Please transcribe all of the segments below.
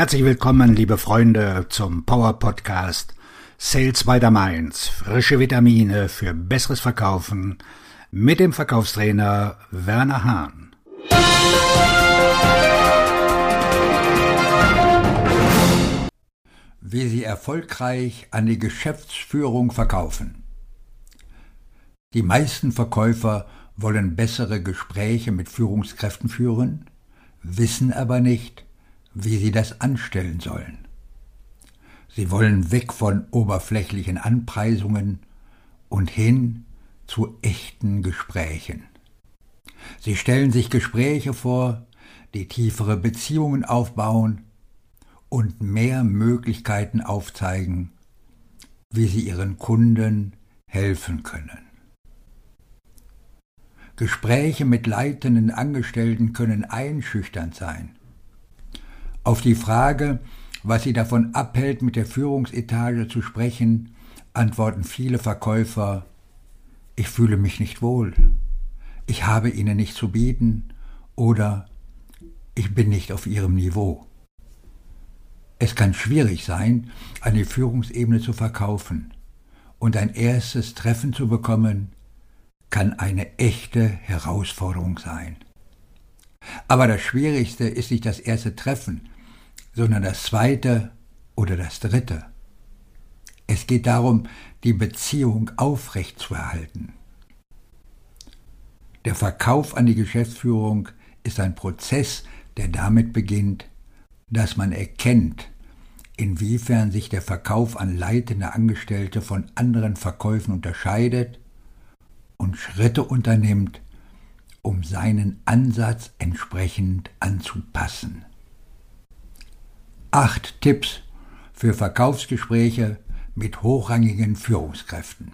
Herzlich willkommen, liebe Freunde, zum Power Podcast Sales by the Mainz. Frische Vitamine für besseres Verkaufen mit dem Verkaufstrainer Werner Hahn. Wie Sie erfolgreich an die Geschäftsführung verkaufen. Die meisten Verkäufer wollen bessere Gespräche mit Führungskräften führen, wissen aber nicht, wie sie das anstellen sollen. Sie wollen weg von oberflächlichen Anpreisungen und hin zu echten Gesprächen. Sie stellen sich Gespräche vor, die tiefere Beziehungen aufbauen und mehr Möglichkeiten aufzeigen, wie sie ihren Kunden helfen können. Gespräche mit leitenden Angestellten können einschüchternd sein. Auf die Frage, was sie davon abhält, mit der Führungsetage zu sprechen, antworten viele Verkäufer Ich fühle mich nicht wohl, ich habe ihnen nicht zu bieten oder ich bin nicht auf ihrem Niveau. Es kann schwierig sein, eine Führungsebene zu verkaufen, und ein erstes Treffen zu bekommen, kann eine echte Herausforderung sein. Aber das Schwierigste ist nicht das erste Treffen, sondern das zweite oder das dritte. Es geht darum, die Beziehung aufrechtzuerhalten. Der Verkauf an die Geschäftsführung ist ein Prozess, der damit beginnt, dass man erkennt, inwiefern sich der Verkauf an leitende Angestellte von anderen Verkäufen unterscheidet und Schritte unternimmt, um seinen Ansatz entsprechend anzupassen. Acht Tipps für Verkaufsgespräche mit hochrangigen Führungskräften.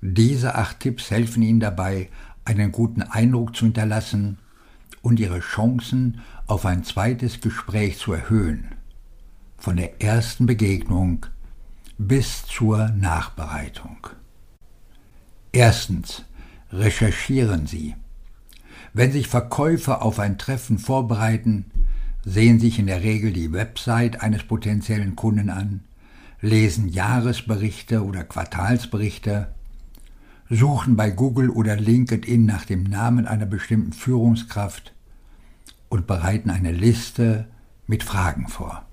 Diese acht Tipps helfen Ihnen dabei, einen guten Eindruck zu hinterlassen und Ihre Chancen auf ein zweites Gespräch zu erhöhen, von der ersten Begegnung bis zur Nachbereitung. Erstens. Recherchieren Sie. Wenn sich Verkäufer auf ein Treffen vorbereiten, sehen sich in der Regel die Website eines potenziellen Kunden an, lesen Jahresberichte oder Quartalsberichte, suchen bei Google oder LinkedIn nach dem Namen einer bestimmten Führungskraft und bereiten eine Liste mit Fragen vor.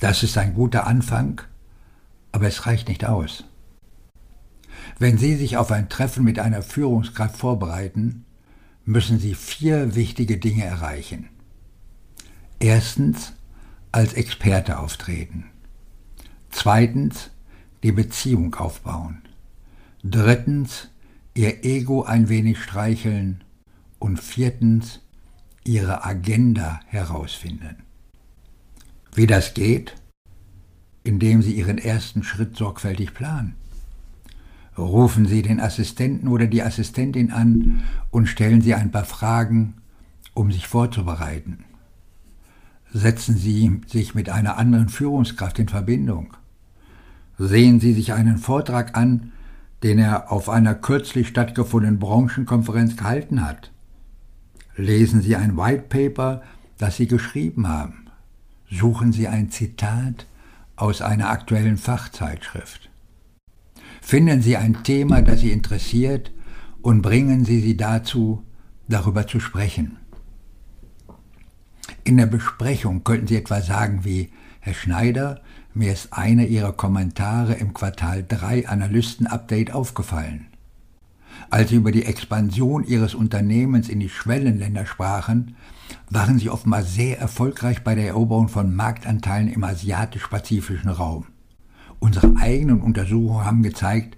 Das ist ein guter Anfang, aber es reicht nicht aus. Wenn Sie sich auf ein Treffen mit einer Führungskraft vorbereiten, müssen Sie vier wichtige Dinge erreichen. Erstens als Experte auftreten. Zweitens die Beziehung aufbauen. Drittens ihr Ego ein wenig streicheln. Und viertens ihre Agenda herausfinden. Wie das geht? Indem Sie Ihren ersten Schritt sorgfältig planen. Rufen Sie den Assistenten oder die Assistentin an und stellen Sie ein paar Fragen, um sich vorzubereiten. Setzen Sie sich mit einer anderen Führungskraft in Verbindung. Sehen Sie sich einen Vortrag an, den er auf einer kürzlich stattgefundenen Branchenkonferenz gehalten hat. Lesen Sie ein White Paper, das Sie geschrieben haben. Suchen Sie ein Zitat aus einer aktuellen Fachzeitschrift. Finden Sie ein Thema, das Sie interessiert, und bringen Sie sie dazu, darüber zu sprechen. In der Besprechung könnten Sie etwa sagen wie, Herr Schneider, mir ist einer Ihrer Kommentare im Quartal 3 Analysten-Update aufgefallen. Als Sie über die Expansion Ihres Unternehmens in die Schwellenländer sprachen, waren Sie offenbar sehr erfolgreich bei der Eroberung von Marktanteilen im asiatisch-pazifischen Raum. Unsere eigenen Untersuchungen haben gezeigt,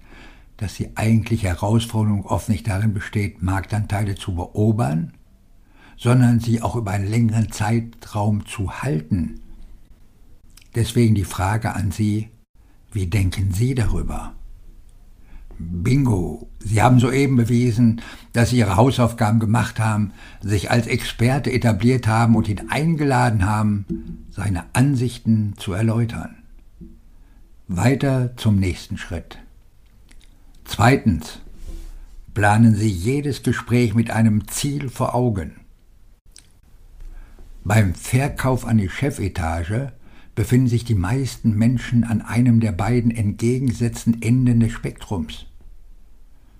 dass die eigentliche Herausforderung oft nicht darin besteht, Marktanteile zu beobern, sondern sie auch über einen längeren Zeitraum zu halten. Deswegen die Frage an Sie, wie denken Sie darüber? Bingo, Sie haben soeben bewiesen, dass Sie Ihre Hausaufgaben gemacht haben, sich als Experte etabliert haben und ihn eingeladen haben, seine Ansichten zu erläutern. Weiter zum nächsten Schritt. Zweitens. Planen Sie jedes Gespräch mit einem Ziel vor Augen. Beim Verkauf an die Chefetage befinden sich die meisten Menschen an einem der beiden entgegengesetzten Enden des Spektrums.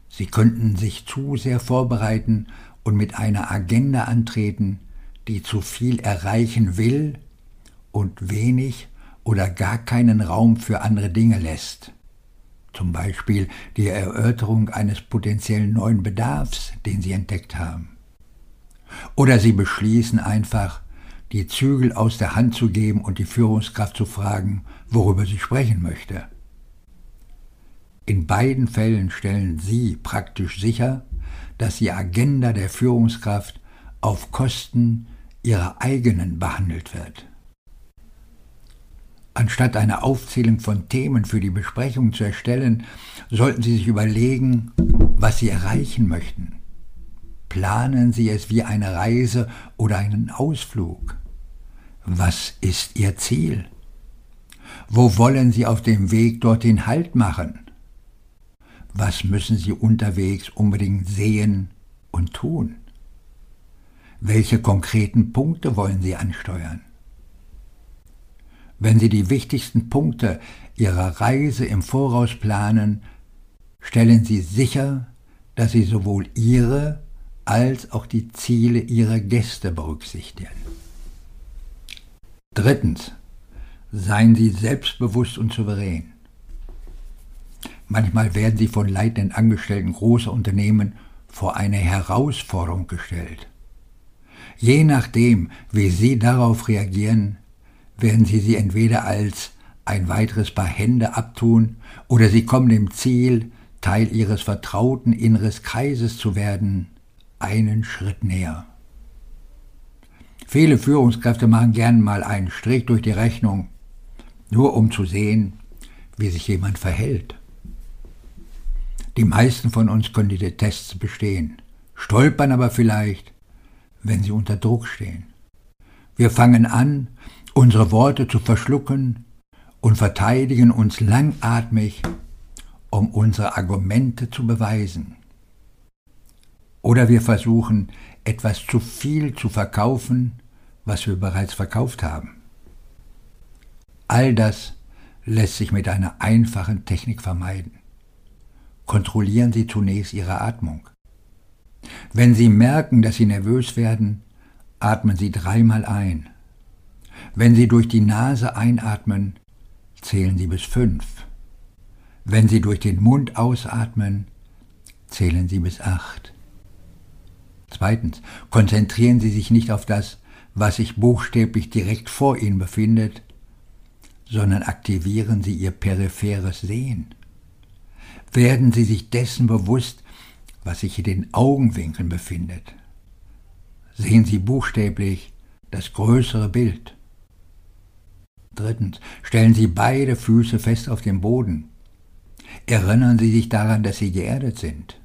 Sie könnten sich zu sehr vorbereiten und mit einer Agenda antreten, die zu viel erreichen will und wenig oder gar keinen Raum für andere Dinge lässt. Zum Beispiel die Erörterung eines potenziellen neuen Bedarfs, den Sie entdeckt haben. Oder Sie beschließen einfach, die Zügel aus der Hand zu geben und die Führungskraft zu fragen, worüber sie sprechen möchte. In beiden Fällen stellen Sie praktisch sicher, dass die Agenda der Führungskraft auf Kosten ihrer eigenen behandelt wird. Anstatt eine Aufzählung von Themen für die Besprechung zu erstellen, sollten Sie sich überlegen, was Sie erreichen möchten. Planen Sie es wie eine Reise oder einen Ausflug. Was ist Ihr Ziel? Wo wollen Sie auf dem Weg dorthin Halt machen? Was müssen Sie unterwegs unbedingt sehen und tun? Welche konkreten Punkte wollen Sie ansteuern? Wenn Sie die wichtigsten Punkte Ihrer Reise im Voraus planen, stellen Sie sicher, dass Sie sowohl Ihre als auch die Ziele Ihrer Gäste berücksichtigen. Drittens. Seien Sie selbstbewusst und souverän. Manchmal werden Sie von leitenden Angestellten großer Unternehmen vor eine Herausforderung gestellt. Je nachdem, wie Sie darauf reagieren, werden Sie sie entweder als ein weiteres Paar Hände abtun oder Sie kommen dem Ziel, Teil Ihres vertrauten inneres Kreises zu werden, einen Schritt näher. Viele Führungskräfte machen gern mal einen Strich durch die Rechnung, nur um zu sehen, wie sich jemand verhält. Die meisten von uns können diese Tests bestehen, stolpern aber vielleicht, wenn sie unter Druck stehen. Wir fangen an, unsere Worte zu verschlucken und verteidigen uns langatmig, um unsere Argumente zu beweisen. Oder wir versuchen, etwas zu viel zu verkaufen, was wir bereits verkauft haben. All das lässt sich mit einer einfachen Technik vermeiden. Kontrollieren Sie zunächst Ihre Atmung. Wenn Sie merken, dass Sie nervös werden, atmen Sie dreimal ein. Wenn Sie durch die Nase einatmen, zählen Sie bis fünf. Wenn Sie durch den Mund ausatmen, zählen Sie bis acht. Zweitens, konzentrieren Sie sich nicht auf das, was sich buchstäblich direkt vor Ihnen befindet, sondern aktivieren Sie Ihr peripheres Sehen. Werden Sie sich dessen bewusst, was sich in den Augenwinkeln befindet. Sehen Sie buchstäblich das größere Bild. Drittens, stellen Sie beide Füße fest auf den Boden. Erinnern Sie sich daran, dass Sie geerdet sind.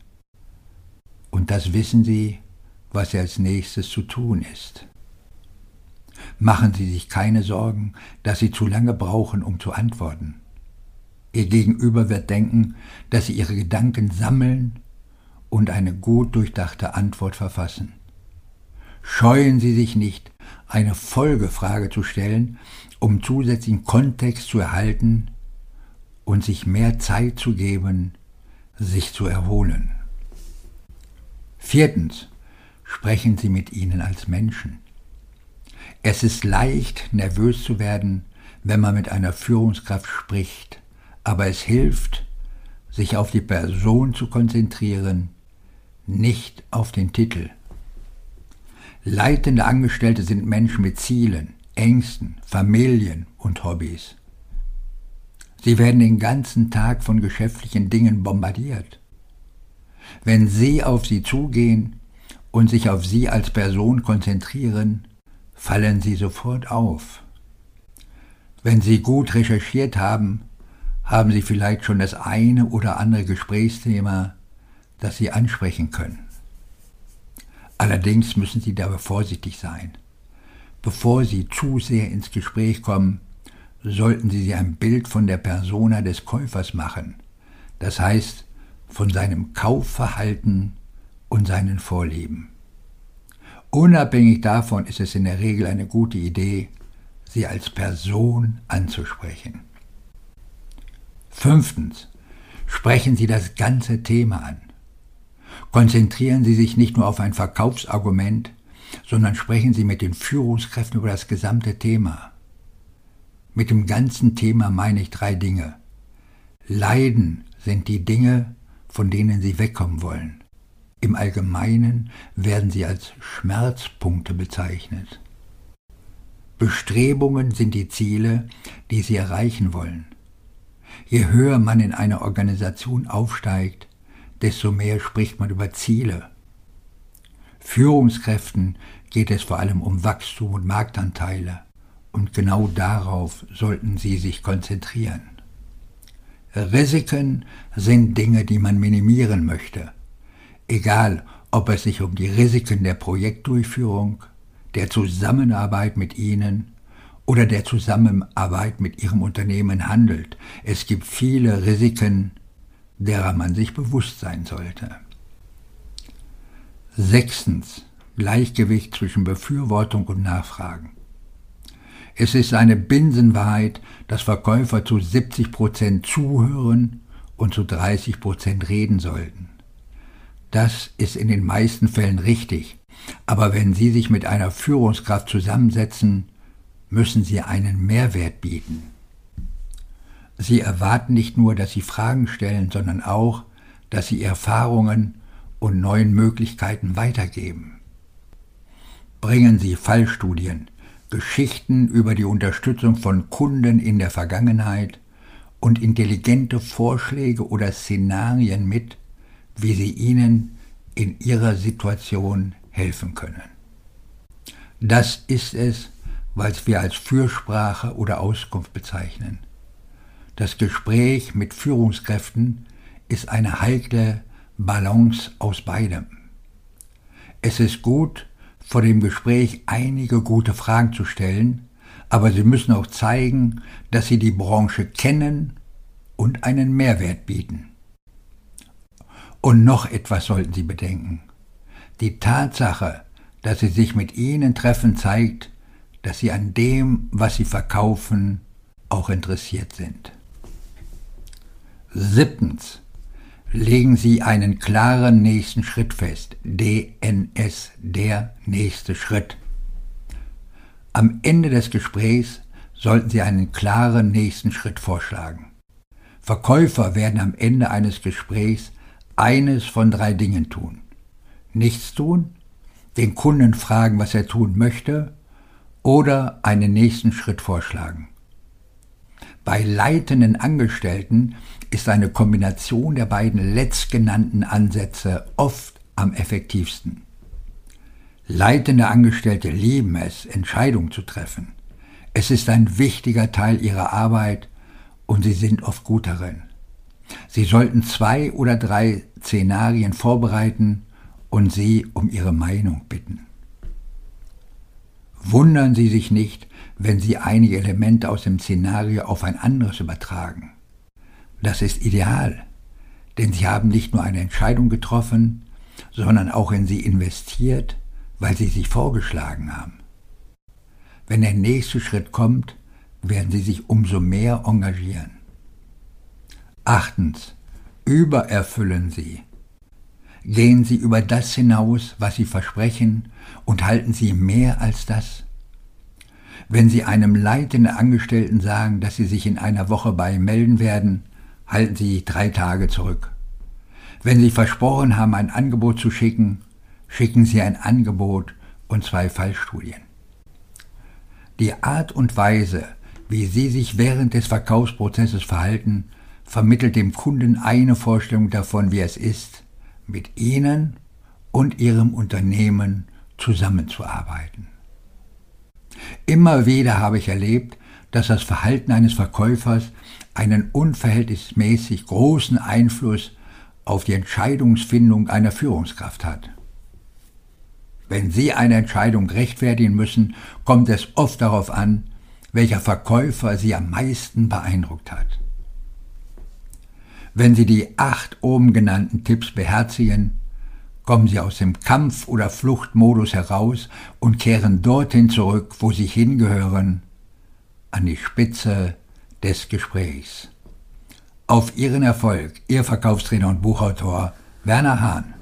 Und das wissen Sie, was als nächstes zu tun ist. Machen Sie sich keine Sorgen, dass Sie zu lange brauchen, um zu antworten. Ihr Gegenüber wird denken, dass Sie Ihre Gedanken sammeln und eine gut durchdachte Antwort verfassen. Scheuen Sie sich nicht, eine Folgefrage zu stellen, um zusätzlichen Kontext zu erhalten und sich mehr Zeit zu geben, sich zu erholen. Viertens. Sprechen Sie mit ihnen als Menschen. Es ist leicht, nervös zu werden, wenn man mit einer Führungskraft spricht, aber es hilft, sich auf die Person zu konzentrieren, nicht auf den Titel. Leitende Angestellte sind Menschen mit Zielen, Ängsten, Familien und Hobbys. Sie werden den ganzen Tag von geschäftlichen Dingen bombardiert. Wenn Sie auf sie zugehen und sich auf Sie als Person konzentrieren, fallen sie sofort auf. Wenn Sie gut recherchiert haben, haben Sie vielleicht schon das eine oder andere Gesprächsthema, das Sie ansprechen können. Allerdings müssen Sie dabei vorsichtig sein. Bevor Sie zu sehr ins Gespräch kommen, sollten Sie sich ein Bild von der Persona des Käufers machen, das heißt von seinem Kaufverhalten und seinen Vorlieben. Unabhängig davon ist es in der Regel eine gute Idee, sie als Person anzusprechen. Fünftens. Sprechen Sie das ganze Thema an. Konzentrieren Sie sich nicht nur auf ein Verkaufsargument, sondern sprechen Sie mit den Führungskräften über das gesamte Thema. Mit dem ganzen Thema meine ich drei Dinge. Leiden sind die Dinge, von denen Sie wegkommen wollen. Im Allgemeinen werden sie als Schmerzpunkte bezeichnet. Bestrebungen sind die Ziele, die Sie erreichen wollen. Je höher man in einer Organisation aufsteigt, desto mehr spricht man über Ziele. Führungskräften geht es vor allem um Wachstum und Marktanteile, und genau darauf sollten sie sich konzentrieren. Risiken sind Dinge, die man minimieren möchte, egal ob es sich um die Risiken der Projektdurchführung, der Zusammenarbeit mit Ihnen oder der Zusammenarbeit mit Ihrem Unternehmen handelt. Es gibt viele Risiken, derer man sich bewusst sein sollte. Sechstens. Gleichgewicht zwischen Befürwortung und Nachfragen. Es ist eine Binsenwahrheit, dass Verkäufer zu 70 Prozent zuhören und zu 30 Prozent reden sollten. Das ist in den meisten Fällen richtig, aber wenn Sie sich mit einer Führungskraft zusammensetzen, müssen Sie einen Mehrwert bieten. Sie erwarten nicht nur, dass Sie Fragen stellen, sondern auch, dass Sie Erfahrungen und neuen Möglichkeiten weitergeben. Bringen Sie Fallstudien, Geschichten über die Unterstützung von Kunden in der Vergangenheit und intelligente Vorschläge oder Szenarien mit, wie sie ihnen in ihrer Situation helfen können. Das ist es, was wir als Fürsprache oder Auskunft bezeichnen. Das Gespräch mit Führungskräften ist eine heikle Balance aus beidem. Es ist gut, vor dem Gespräch einige gute Fragen zu stellen, aber Sie müssen auch zeigen, dass Sie die Branche kennen und einen Mehrwert bieten. Und noch etwas sollten Sie bedenken. Die Tatsache, dass Sie sich mit Ihnen treffen, zeigt, dass Sie an dem, was Sie verkaufen, auch interessiert sind. Siebtens legen Sie einen klaren nächsten Schritt fest. DNS, der nächste Schritt. Am Ende des Gesprächs sollten Sie einen klaren nächsten Schritt vorschlagen. Verkäufer werden am Ende eines Gesprächs eines von drei Dingen tun. Nichts tun, den Kunden fragen, was er tun möchte, oder einen nächsten Schritt vorschlagen. Bei leitenden Angestellten ist eine Kombination der beiden letztgenannten Ansätze oft am effektivsten. Leitende Angestellte lieben es, Entscheidungen zu treffen. Es ist ein wichtiger Teil ihrer Arbeit und sie sind oft gut darin. Sie sollten zwei oder drei Szenarien vorbereiten und sie um ihre Meinung bitten. Wundern Sie sich nicht, wenn Sie einige Elemente aus dem Szenario auf ein anderes übertragen. Das ist ideal, denn Sie haben nicht nur eine Entscheidung getroffen, sondern auch in sie investiert, weil Sie sich vorgeschlagen haben. Wenn der nächste Schritt kommt, werden Sie sich umso mehr engagieren. Achtens, übererfüllen Sie. Gehen Sie über das hinaus, was Sie versprechen, und halten Sie mehr als das. Wenn Sie einem leitenden Angestellten sagen, dass Sie sich in einer Woche bei ihm melden werden, halten Sie drei Tage zurück. Wenn Sie versprochen haben, ein Angebot zu schicken, schicken Sie ein Angebot und zwei Fallstudien. Die Art und Weise, wie Sie sich während des Verkaufsprozesses verhalten, vermittelt dem Kunden eine Vorstellung davon, wie es ist, mit Ihnen und Ihrem Unternehmen zusammenzuarbeiten. Immer wieder habe ich erlebt, dass das Verhalten eines Verkäufers einen unverhältnismäßig großen Einfluss auf die Entscheidungsfindung einer Führungskraft hat. Wenn Sie eine Entscheidung rechtfertigen müssen, kommt es oft darauf an, welcher Verkäufer Sie am meisten beeindruckt hat. Wenn Sie die acht oben genannten Tipps beherzigen, kommen Sie aus dem Kampf- oder Fluchtmodus heraus und kehren dorthin zurück, wo Sie hingehören, an die Spitze des Gesprächs. Auf Ihren Erfolg, Ihr Verkaufstrainer und Buchautor Werner Hahn.